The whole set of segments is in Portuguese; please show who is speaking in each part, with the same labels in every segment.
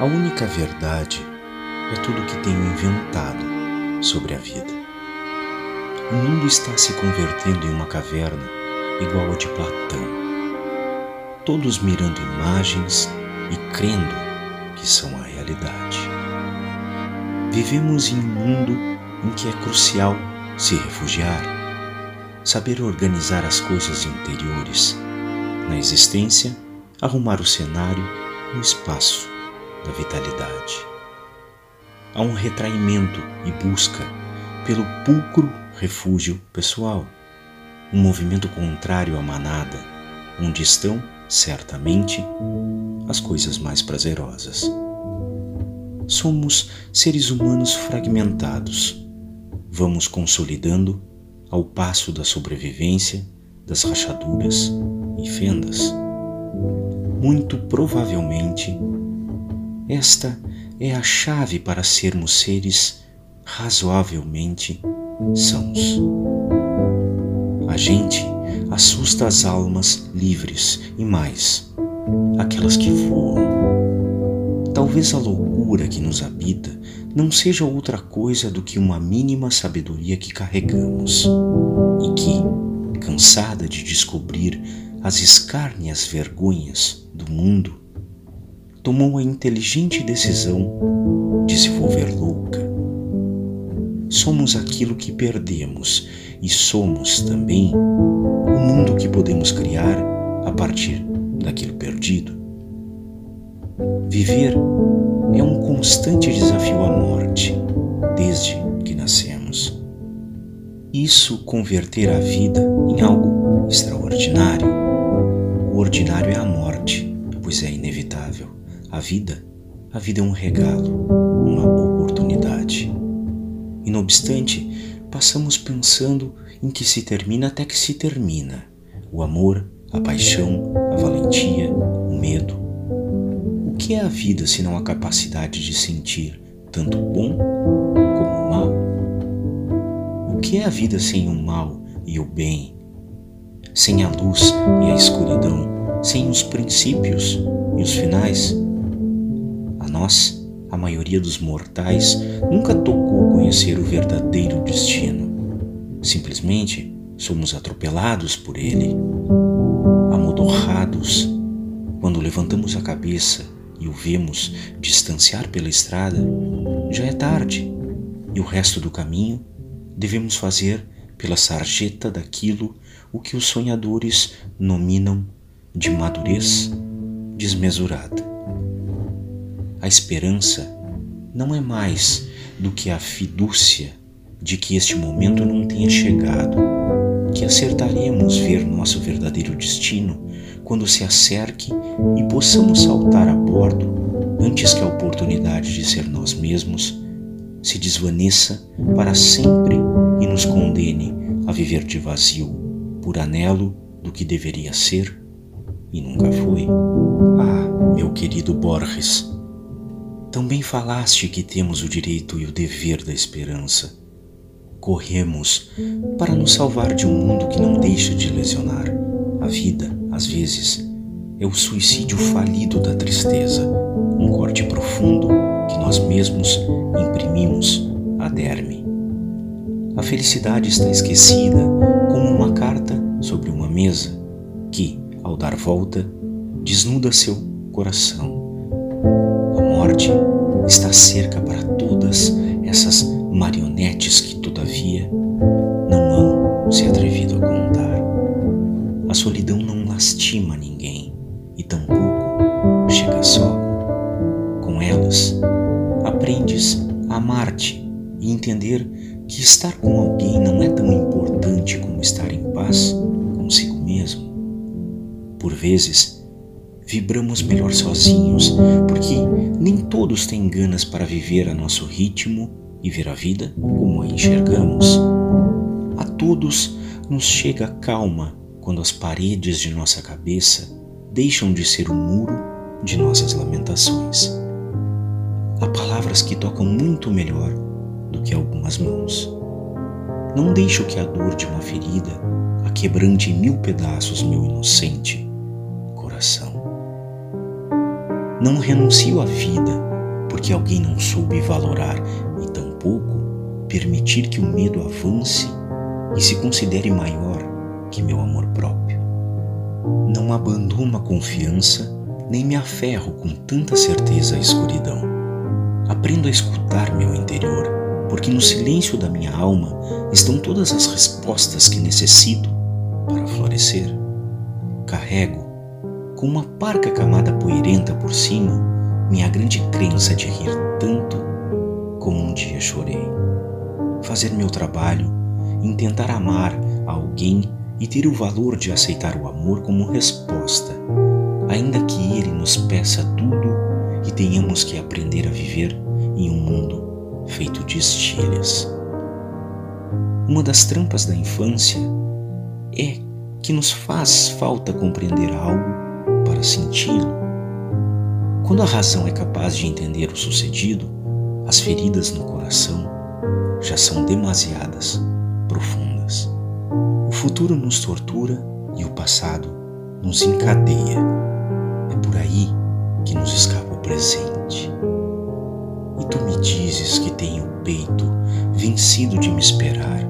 Speaker 1: A única verdade é tudo que tenho inventado sobre a vida. O mundo está se convertendo em uma caverna igual a de Platão. Todos mirando imagens e crendo que são a realidade. Vivemos em um mundo em que é crucial se refugiar, saber organizar as coisas interiores, na existência, arrumar o cenário no espaço da vitalidade. Há um retraimento e busca pelo pulcro refúgio pessoal, um movimento contrário à manada, onde estão, certamente, as coisas mais prazerosas. Somos seres humanos fragmentados. Vamos consolidando ao passo da sobrevivência, das rachaduras e fendas. Muito provavelmente, esta é a chave para sermos seres razoavelmente sãos. A gente assusta as almas livres e mais, aquelas que voam. Talvez a loucura que nos habita não seja outra coisa do que uma mínima sabedoria que carregamos e que, cansada de descobrir as escárnias vergonhas do mundo, tomou a inteligente decisão de se volver louca. Somos aquilo que perdemos e somos também o mundo que podemos criar a partir daquilo perdido. Viver é um constante desafio à morte desde que nascemos. Isso converter a vida em algo extraordinário. O ordinário é a morte, pois é inevitável. A vida, a vida é um regalo, uma oportunidade. E não obstante, passamos pensando em que se termina até que se termina. O amor, a paixão, a valentia, o medo. O que é a vida se não a capacidade de sentir tanto bom como mal? O que é a vida sem o mal e o bem? Sem a luz e a escuridão? Sem os princípios e os finais? Nós, a maioria dos mortais, nunca tocou conhecer o verdadeiro destino. Simplesmente somos atropelados por ele, amodorrados. Quando levantamos a cabeça e o vemos distanciar pela estrada, já é tarde e o resto do caminho devemos fazer pela sarjeta daquilo o que os sonhadores nominam de madurez desmesurada. A esperança não é mais do que a fidúcia de que este momento não tenha chegado, que acertaremos ver nosso verdadeiro destino quando se acerque e possamos saltar a bordo antes que a oportunidade de ser nós mesmos se desvaneça para sempre e nos condene a viver de vazio, por anelo do que deveria ser e nunca foi. Ah, meu querido Borges, também falaste que temos o direito e o dever da esperança. Corremos para nos salvar de um mundo que não deixa de lesionar. A vida, às vezes, é o suicídio falido da tristeza, um corte profundo que nós mesmos imprimimos a derme. A felicidade está esquecida como uma carta sobre uma mesa que, ao dar volta, desnuda seu coração morte está cerca para todas essas marionetes que, todavia, não hão se atrevido a contar. A solidão não lastima ninguém e tampouco chega só. Com elas, aprendes a amar-te e entender que estar com alguém não é tão importante como estar em paz consigo mesmo. Por vezes, vibramos melhor sozinhos, porque nem todos têm ganas para viver a nosso ritmo e ver a vida como a enxergamos. A todos nos chega calma quando as paredes de nossa cabeça deixam de ser o muro de nossas lamentações. Há palavras que tocam muito melhor do que algumas mãos. Não deixo que a dor de uma ferida a quebrante em mil pedaços meu inocente coração. Não renuncio à vida porque alguém não soube valorar e tampouco permitir que o medo avance e se considere maior que meu amor próprio. Não abandono a confiança nem me aferro com tanta certeza à escuridão. Aprendo a escutar meu interior, porque no silêncio da minha alma estão todas as respostas que necessito para florescer. Carrego, com uma parca camada poeirenta por cima, minha grande crença de rir tanto como um dia chorei. Fazer meu trabalho, intentar amar alguém e ter o valor de aceitar o amor como resposta ainda que Ele nos peça tudo e tenhamos que aprender a viver em um mundo feito de estilhas. Uma das trampas da infância é que nos faz falta compreender algo para senti-lo. Quando a razão é capaz de entender o sucedido, as feridas no coração já são demasiadas profundas. O futuro nos tortura e o passado nos encadeia por aí que nos escapa o presente. E tu me dizes que tenho o peito vencido de me esperar,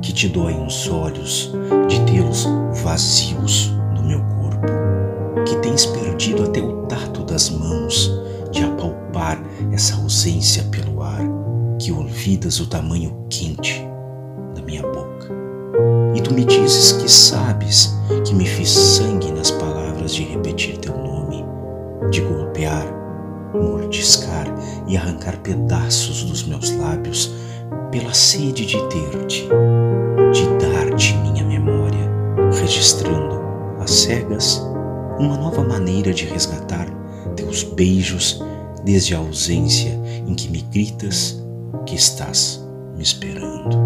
Speaker 1: que te doem os olhos de tê-los vazios do meu corpo, tens perdido até o tato das mãos de apalpar essa ausência pelo ar, que olvidas o tamanho quente da minha boca. E tu me dizes que sabes que me fiz sangue nas palavras de repetir teu nome de golpear, mordiscar e arrancar pedaços dos meus lábios pela sede de ter-te, de dar-te minha memória, registrando às cegas uma nova maneira de resgatar teus beijos desde a ausência em que me gritas que estás me esperando.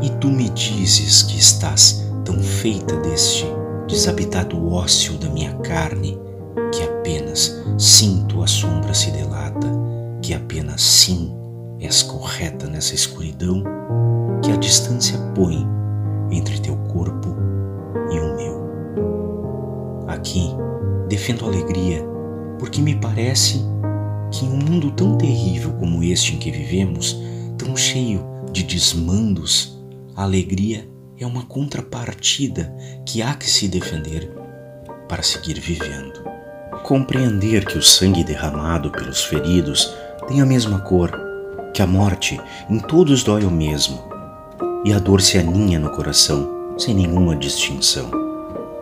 Speaker 1: E tu me dizes que estás tão feita deste desabitado ócio da minha carne que apenas sim tua sombra se delata, que apenas sim és correta nessa escuridão que a distância põe entre teu corpo e. Aqui defendo alegria, porque me parece que em um mundo tão terrível como este em que vivemos, tão cheio de desmandos, a alegria é uma contrapartida que há que se defender para seguir vivendo. Compreender que o sangue derramado pelos feridos tem a mesma cor, que a morte em todos dói o mesmo, e a dor se aninha no coração sem nenhuma distinção.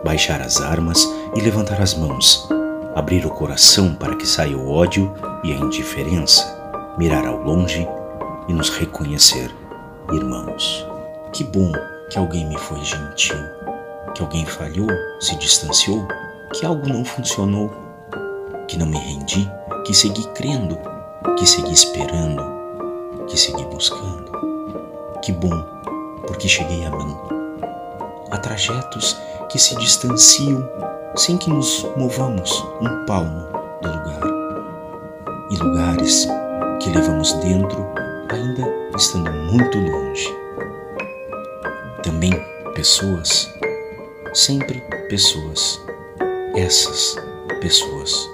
Speaker 1: Baixar as armas e levantar as mãos, abrir o coração para que saia o ódio e a indiferença, mirar ao longe e nos reconhecer irmãos. Que bom que alguém me foi gentil, que alguém falhou, se distanciou, que algo não funcionou que não me rendi, que segui crendo, que segui esperando, que segui buscando. Que bom, porque cheguei a mim. Há trajetos que se distanciam sem que nos movamos um palmo do lugar. E lugares que levamos dentro ainda estando muito longe. Também pessoas, sempre pessoas, essas pessoas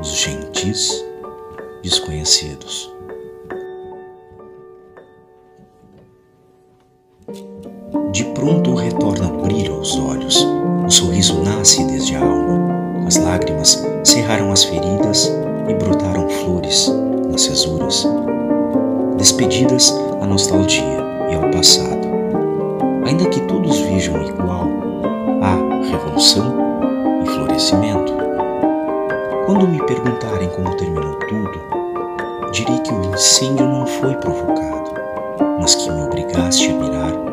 Speaker 1: os gentis desconhecidos. De pronto retorna o brilho aos olhos, o sorriso nasce desde a alma, as lágrimas cerraram as feridas e brotaram flores nas cesuras. Despedidas à nostalgia e ao passado. Ainda que todos vejam igual, há revolução e florescimento. Quando me perguntarem como terminou tudo, direi que o incêndio não foi provocado, mas que me obrigaste a mirar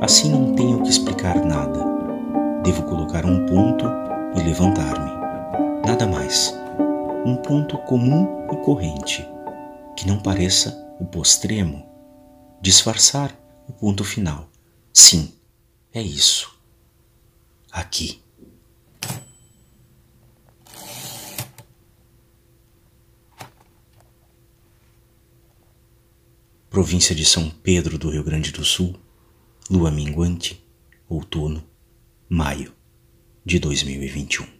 Speaker 1: Assim não tenho que explicar nada. Devo colocar um ponto e levantar-me. Nada mais. Um ponto comum e corrente, que não pareça o postremo. Disfarçar o ponto final. Sim, é isso aqui. Província de São Pedro do Rio Grande do Sul, lua minguante, outono, maio
Speaker 2: de 2021.